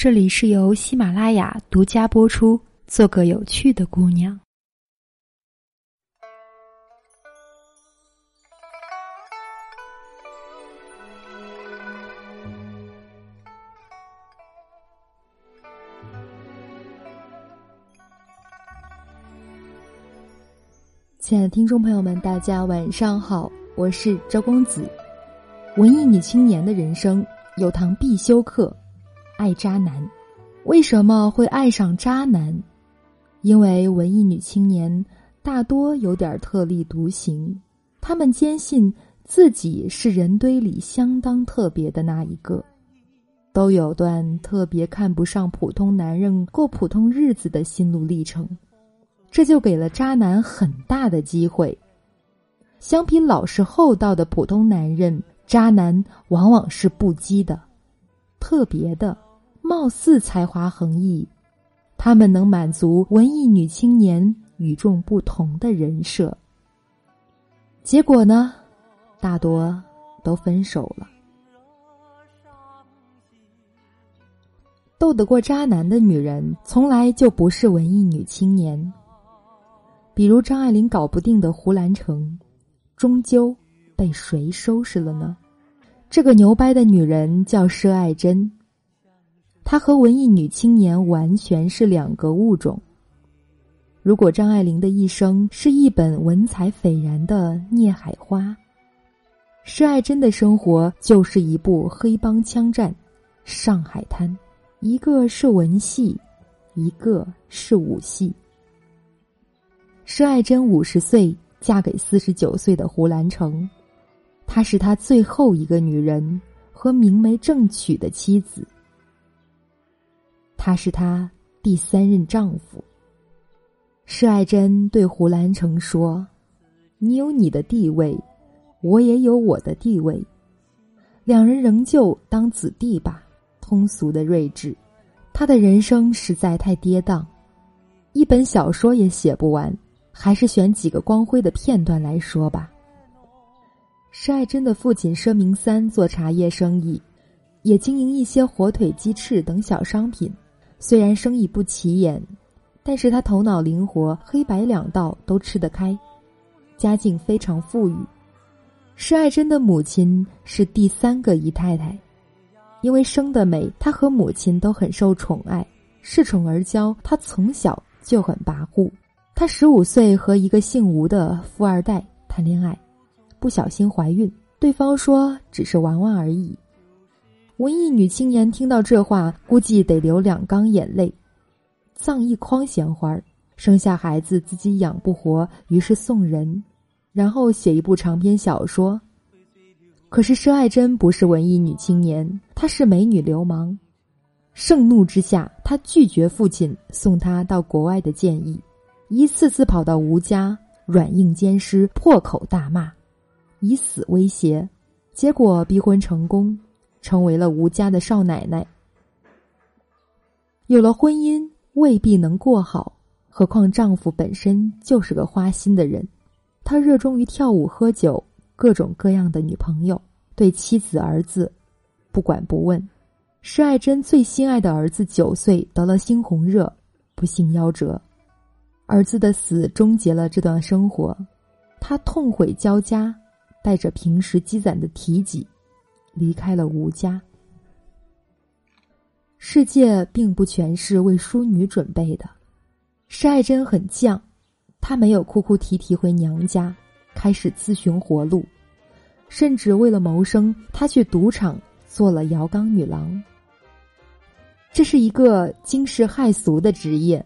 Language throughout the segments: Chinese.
这里是由喜马拉雅独家播出。做个有趣的姑娘。亲爱的听众朋友们，大家晚上好，我是周公子。文艺女青年的人生有堂必修课：爱渣男。为什么会爱上渣男？因为文艺女青年大多有点特立独行，她们坚信自己是人堆里相当特别的那一个，都有段特别看不上普通男人过普通日子的心路历程，这就给了渣男很大的机会。相比老实厚道的普通男人，渣男往往是不羁的、特别的，貌似才华横溢。他们能满足文艺女青年与众不同的人设，结果呢，大多都分手了。斗得过渣男的女人，从来就不是文艺女青年。比如张爱玲搞不定的胡兰成，终究被谁收拾了呢？这个牛掰的女人叫佘爱珍。她和文艺女青年完全是两个物种。如果张爱玲的一生是一本文采斐然的《孽海花》，施爱珍的生活就是一部黑帮枪战《上海滩》，一个是文戏，一个是武戏。施爱珍五十岁嫁给四十九岁的胡兰成，她是他最后一个女人和明媒正娶的妻子。他是他第三任丈夫。施爱珍对胡兰成说：“你有你的地位，我也有我的地位，两人仍旧当子弟吧。”通俗的睿智，他的人生实在太跌宕，一本小说也写不完，还是选几个光辉的片段来说吧。施爱珍的父亲佘明三做茶叶生意，也经营一些火腿、鸡翅等小商品。虽然生意不起眼，但是他头脑灵活，黑白两道都吃得开，家境非常富裕。施爱珍的母亲是第三个姨太太，因为生得美，她和母亲都很受宠爱，恃宠而骄。她从小就很跋扈。她十五岁和一个姓吴的富二代谈恋爱，不小心怀孕，对方说只是玩玩而已。文艺女青年听到这话，估计得流两缸眼泪，葬一筐鲜花，生下孩子自己养不活，于是送人，然后写一部长篇小说。可是佘爱珍不是文艺女青年，她是美女流氓。盛怒之下，她拒绝父亲送她到国外的建议，一次次跑到吴家软硬兼施，破口大骂，以死威胁，结果逼婚成功。成为了吴家的少奶奶。有了婚姻未必能过好，何况丈夫本身就是个花心的人。他热衷于跳舞、喝酒，各种各样的女朋友，对妻子、儿子不管不问。施爱珍最心爱的儿子九岁得了猩红热，不幸夭折。儿子的死终结了这段生活，他痛悔交加，带着平时积攒的体己。离开了吴家，世界并不全是为淑女准备的。施爱珍很犟，她没有哭哭啼啼回娘家，开始自寻活路，甚至为了谋生，她去赌场做了摇缸女郎。这是一个惊世骇俗的职业，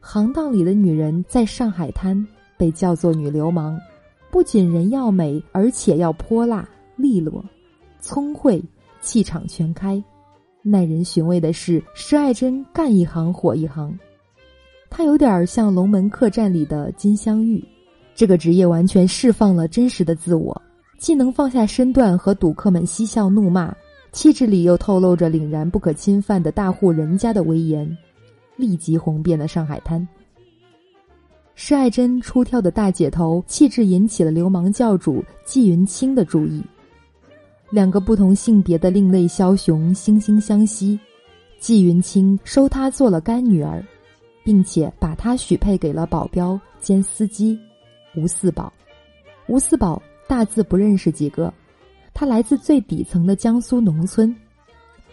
行当里的女人在上海滩被叫做女流氓，不仅人要美，而且要泼辣利落。聪慧，气场全开。耐人寻味的是，施爱珍干一行火一行。她有点像《龙门客栈》里的金镶玉。这个职业完全释放了真实的自我，既能放下身段和赌客们嬉笑怒骂，气质里又透露着凛然不可侵犯的大户人家的威严，立即红遍了上海滩。施爱珍出挑的大姐头气质引起了流氓教主纪云清的注意。两个不同性别的另类枭雄惺惺相惜，纪云清收她做了干女儿，并且把她许配给了保镖兼司机吴四宝。吴四宝大字不认识几个，他来自最底层的江苏农村，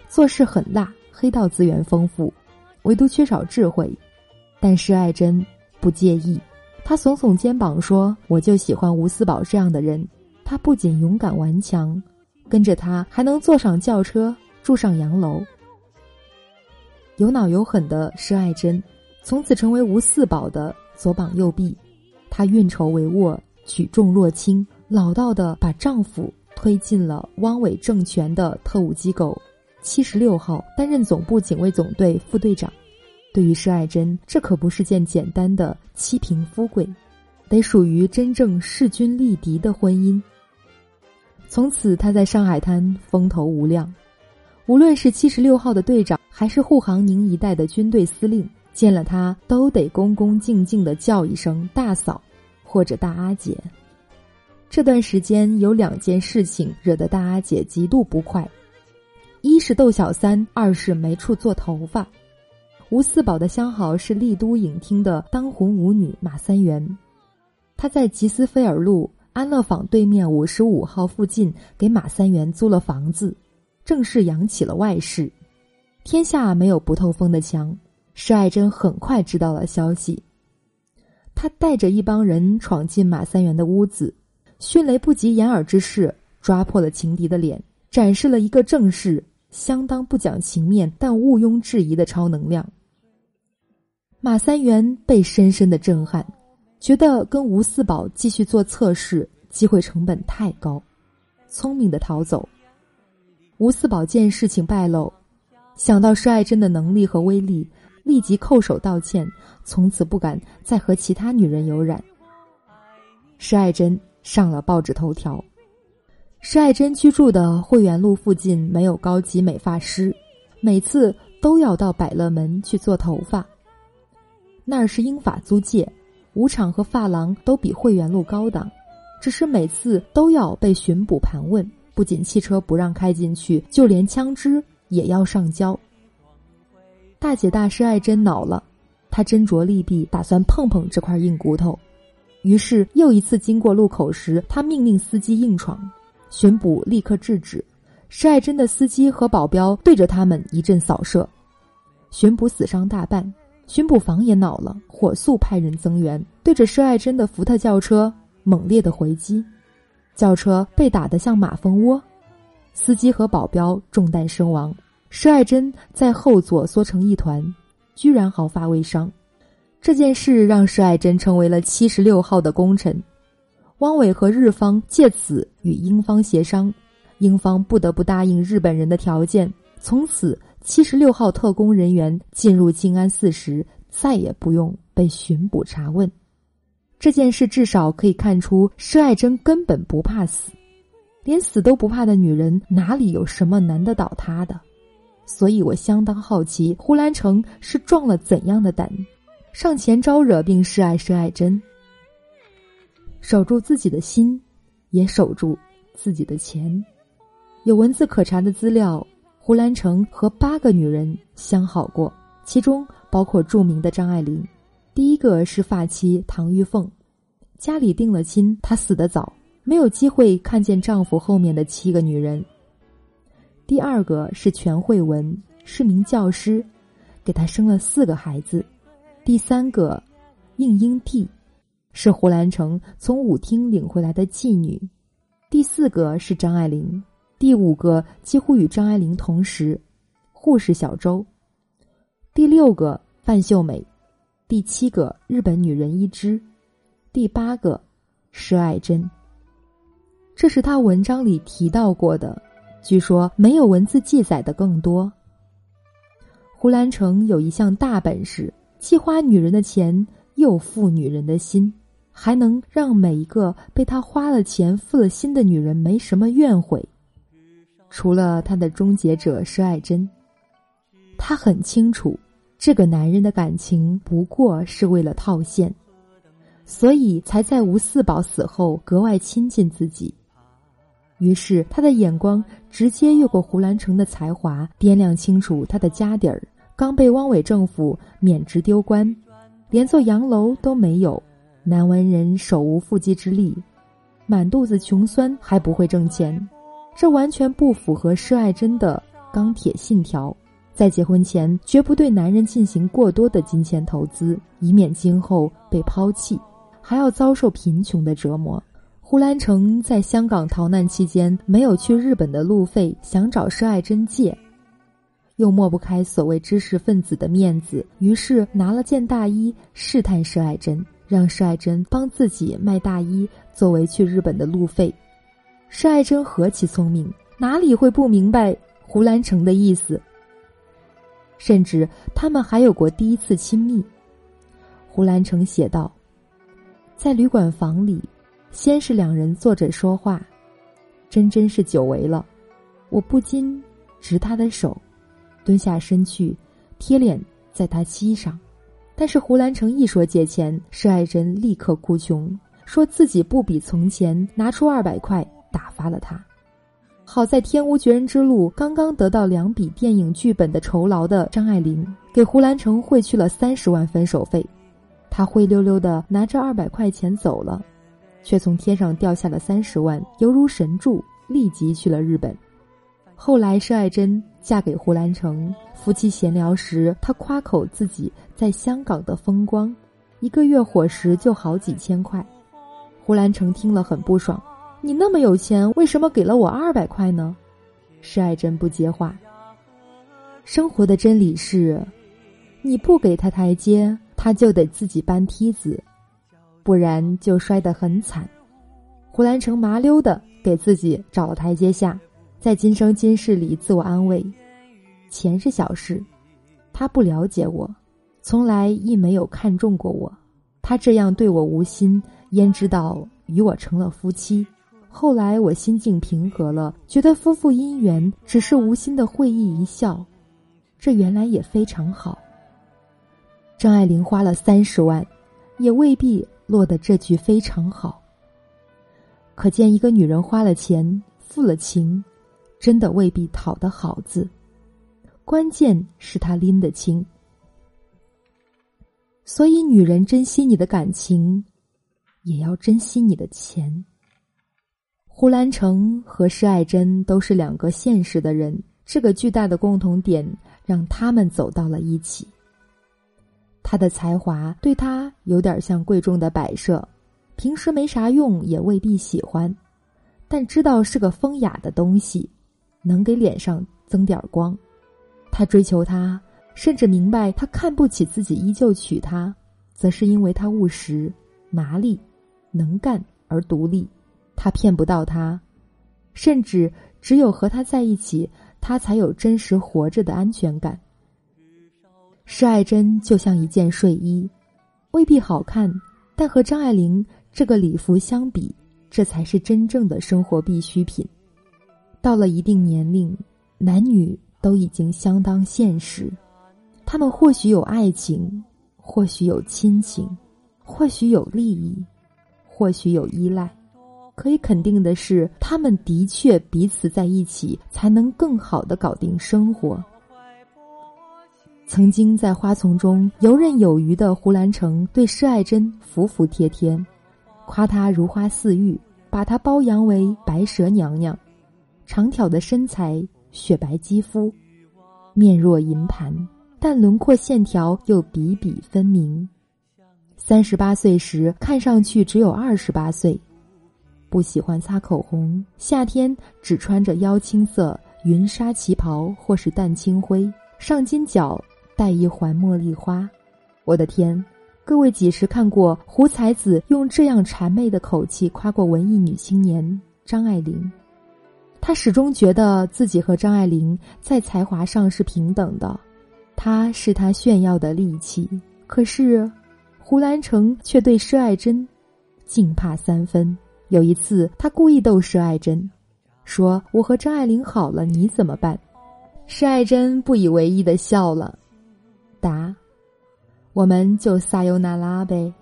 做事很辣，黑道资源丰富，唯独缺少智慧。但施爱珍不介意，他耸耸肩膀说：“我就喜欢吴四宝这样的人。他不仅勇敢顽强，跟着他还能坐上轿车，住上洋楼。”有脑有狠的施爱珍，从此成为吴四宝的左膀右臂。她运筹帷幄，举重若轻，老道的把丈夫推进了汪伪政权的特务机构七十六号，担任总部警卫总队副队长。对于施爱珍，这可不是件简单的妻平夫贵，得属于真正势均力敌的婚姻。从此，他在上海滩风头无量，无论是七十六号的队长，还是沪杭宁一带的军队司令，见了他都得恭恭敬敬的叫一声“大嫂”或者“大阿姐”。这段时间有两件事情惹得大阿姐极度不快：一是窦小三，二是没处做头发。吴四宝的相好是丽都影厅的当红舞女马三元，她在吉斯菲尔路安乐坊对面五十五号附近给马三元租了房子，正式扬起了外室。天下没有不透风的墙，施爱珍很快知道了消息。他带着一帮人闯进马三元的屋子，迅雷不及掩耳之势抓破了情敌的脸，展示了一个正式、相当不讲情面但毋庸置疑的超能量。马三元被深深的震撼，觉得跟吴四宝继续做测试机会成本太高，聪明的逃走。吴四宝见事情败露，想到施爱珍的能力和威力，立即叩首道歉，从此不敢再和其他女人有染。施爱珍上了报纸头条。施爱珍居住的汇源路附近没有高级美发师，每次都要到百乐门去做头发。那儿是英法租界，舞场和发廊都比汇源路高档，只是每次都要被巡捕盘问，不仅汽车不让开进去，就连枪支也要上交。大姐大师爱珍恼了，她斟酌利弊，打算碰碰这块硬骨头。于是又一次经过路口时，他命令司机硬闯，巡捕立刻制止。施爱珍的司机和保镖对着他们一阵扫射，巡捕死伤大半。巡捕房也恼了，火速派人增援，对着施爱珍的福特轿车猛烈的回击，轿车被打得像马蜂窝，司机和保镖中弹身亡，施爱珍在后座缩成一团，居然毫发未伤。这件事让施爱珍成为了七十六号的功臣。汪伪和日方借此与英方协商，英方不得不答应日本人的条件，从此。七十六号特工人员进入静安寺时，再也不用被巡捕查问。这件事至少可以看出，施爱珍根本不怕死，连死都不怕的女人，哪里有什么难得倒她的？所以我相当好奇，胡兰成是壮了怎样的胆，上前招惹并示爱施爱珍，守住自己的心，也守住自己的钱。有文字可查的资料。胡兰成和八个女人相好过，其中包括著名的张爱玲。第一个是发妻唐玉凤，家里定了亲，她死得早，没有机会看见丈夫后面的七个女人。第二个是全慧文，是名教师，给她生了四个孩子。第三个应英娣，是胡兰成从舞厅领回来的妓女。第四个是张爱玲。第五个几乎与张爱玲同时，护士小周。第六个范秀美，第七个日本女人一枝，第八个施爱珍。这是他文章里提到过的，据说没有文字记载的更多。胡兰成有一项大本事，既花女人的钱，又付女人的心，还能让每一个被他花了钱、付了心的女人没什么怨悔。除了他的终结者施爱珍，他很清楚，这个男人的感情不过是为了套现，所以才在吴四宝死后格外亲近自己。于是他的眼光直接越过胡兰成的才华，掂量清楚他的家底儿。刚被汪伪政府免职丢官，连座洋楼都没有，南文人手无缚鸡之力，满肚子穷酸还不会挣钱，这完全不符合施爱珍的钢铁信条。在结婚前，绝不对男人进行过多的金钱投资，以免今后被抛弃，还要遭受贫穷的折磨。胡兰成在香港逃难期间，没有去日本的路费，想找施爱珍借。又抹不开所谓知识分子的面子，于是拿了件大衣试探施爱珍，让施爱珍帮自己卖大衣作为去日本的路费。施爱珍何其聪明，哪里会不明白胡兰成的意思？甚至他们还有过第一次亲密。胡兰成写道：“在旅馆房里，先是两人坐着说话，真真是久违了，我不禁执他的手。”蹲下身去，贴脸在他膝上，但是胡兰成一说借钱，施爱珍立刻哭穷，说自己不比从前，拿出二百块打发了他。好在天无绝人之路，刚刚得到两笔电影剧本的酬劳的张爱玲，给胡兰成汇去了三十万分手费，他灰溜溜的拿着二百块钱走了，却从天上掉下了三十万，犹如神助，立即去了日本。后来，施爱珍嫁给胡兰成，夫妻闲聊时，他夸口自己在香港的风光，一个月伙食就好几千块。胡兰成听了很不爽：“你那么有钱，为什么给了我二百块呢？”施爱珍不接话。生活的真理是，你不给他台阶，他就得自己搬梯子，不然就摔得很惨。胡兰成麻溜的给自己找了台阶下。在今生今世里自我安慰，钱是小事，他不了解我，从来亦没有看中过我，他这样对我无心，焉知道与我成了夫妻？后来我心境平和了，觉得夫妇姻缘只是无心的会意一笑，这原来也非常好。张爱玲花了三十万，也未必落得这句非常好。可见一个女人花了钱，付了情。真的未必讨得好字，关键是她拎得清。所以，女人珍惜你的感情，也要珍惜你的钱。胡兰成和施爱珍都是两个现实的人，这个巨大的共同点让他们走到了一起。他的才华对他有点像贵重的摆设，平时没啥用，也未必喜欢，但知道是个风雅的东西。能给脸上增点光，他追求她，甚至明白他看不起自己，依旧娶她，则是因为他务实、麻利、能干而独立。他骗不到她，甚至只有和他在一起，他才有真实活着的安全感。施爱珍就像一件睡衣，未必好看，但和张爱玲这个礼服相比，这才是真正的生活必需品。到了一定年龄，男女都已经相当现实。他们或许有爱情，或许有亲情，或许有利益，或许有依赖。可以肯定的是，他们的确彼此在一起，才能更好的搞定生活。曾经在花丛中游刃有余的胡兰成，对施爱珍服服帖帖，夸她如花似玉，把她包养为白蛇娘娘。长挑的身材，雪白肌肤，面若银盘，但轮廓线条又比比分明。三十八岁时，看上去只有二十八岁。不喜欢擦口红，夏天只穿着腰青色云纱旗袍或是淡青灰，上金角戴一环茉莉花。我的天，各位几时看过胡才子用这样谄媚的口气夸过文艺女青年张爱玲？他始终觉得自己和张爱玲在才华上是平等的，她是他炫耀的利器。可是，胡兰成却对施爱珍敬怕三分。有一次，他故意逗施爱珍，说：“我和张爱玲好了，你怎么办？”施爱珍不以为意的笑了，答：“我们就撒尤那拉呗。”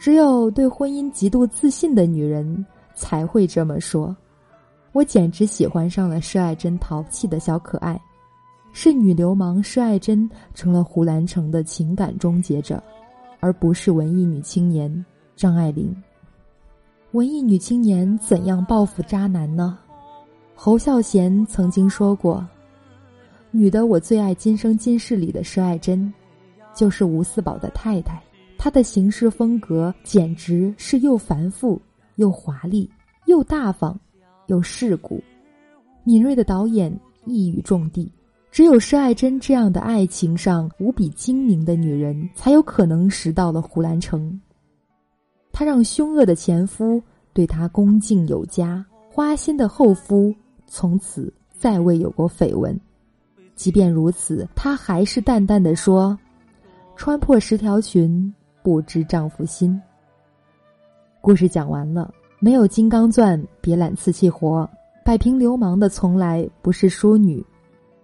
只有对婚姻极度自信的女人才会这么说。我简直喜欢上了施爱珍淘气的小可爱，是女流氓施爱珍成了胡兰成的情感终结者，而不是文艺女青年张爱玲。文艺女青年怎样报复渣男呢？侯孝贤曾经说过：“女的我最爱今生今世里的施爱珍，就是吴四宝的太太。她的行事风格简直是又繁复又华丽，又大方又世故。敏锐的导演一语中的，只有施爱珍这样的爱情上无比精明的女人，才有可能识到了胡兰成。她让凶恶的前夫对她恭敬有加，花心的后夫。”从此再未有过绯闻，即便如此，她还是淡淡的说：“穿破十条裙，不知丈夫心。”故事讲完了，没有金刚钻，别揽瓷器活。摆平流氓的从来不是淑女，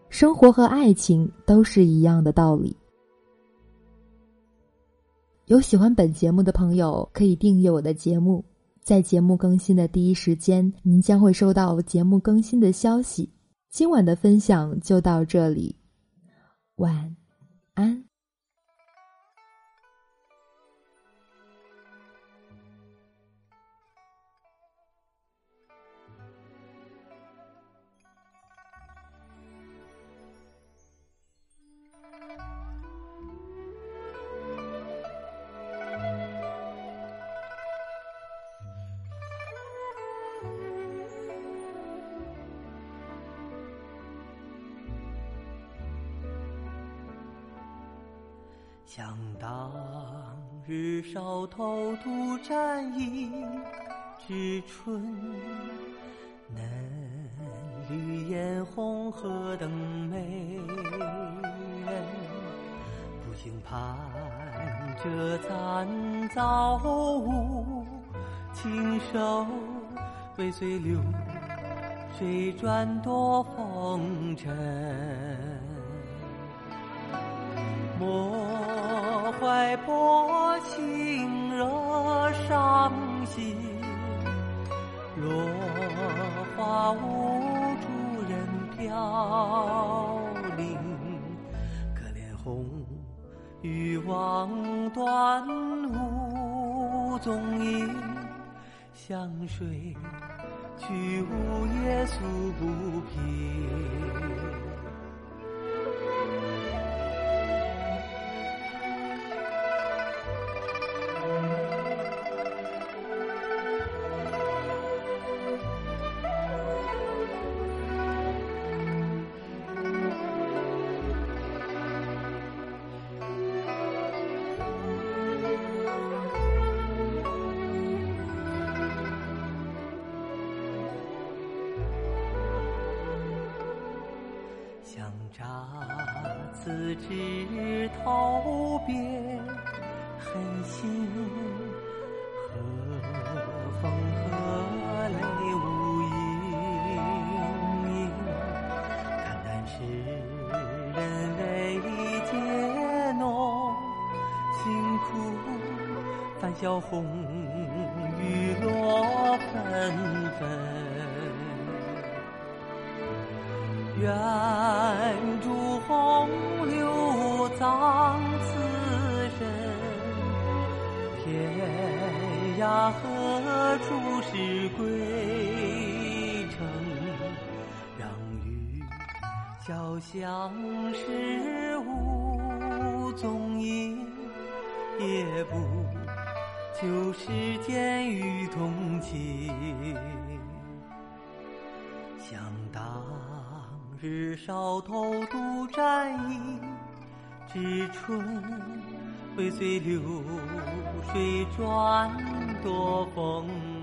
生活和爱情都是一样的道理。有喜欢本节目的朋友，可以订阅我的节目。在节目更新的第一时间，您将会收到节目更新的消息。今晚的分享就到这里，晚安。想当日少头渡战役之春，嫩绿嫣红何等美人，不兴盼着残造物，亲手尾随流水转多风尘。怀薄情惹伤心，落花无主人飘零。可怜红雨望断无踪影，向谁去？无夜诉不平。自知头别狠心，和风和泪无影。看淡世人泪结浓，辛苦泛笑红雨落纷纷。愿诸红流葬此身，天涯何处是归程？让雨潇湘时无踪影，也不求世间与同情。想当。日少头渡战役之春，会随流水转多风。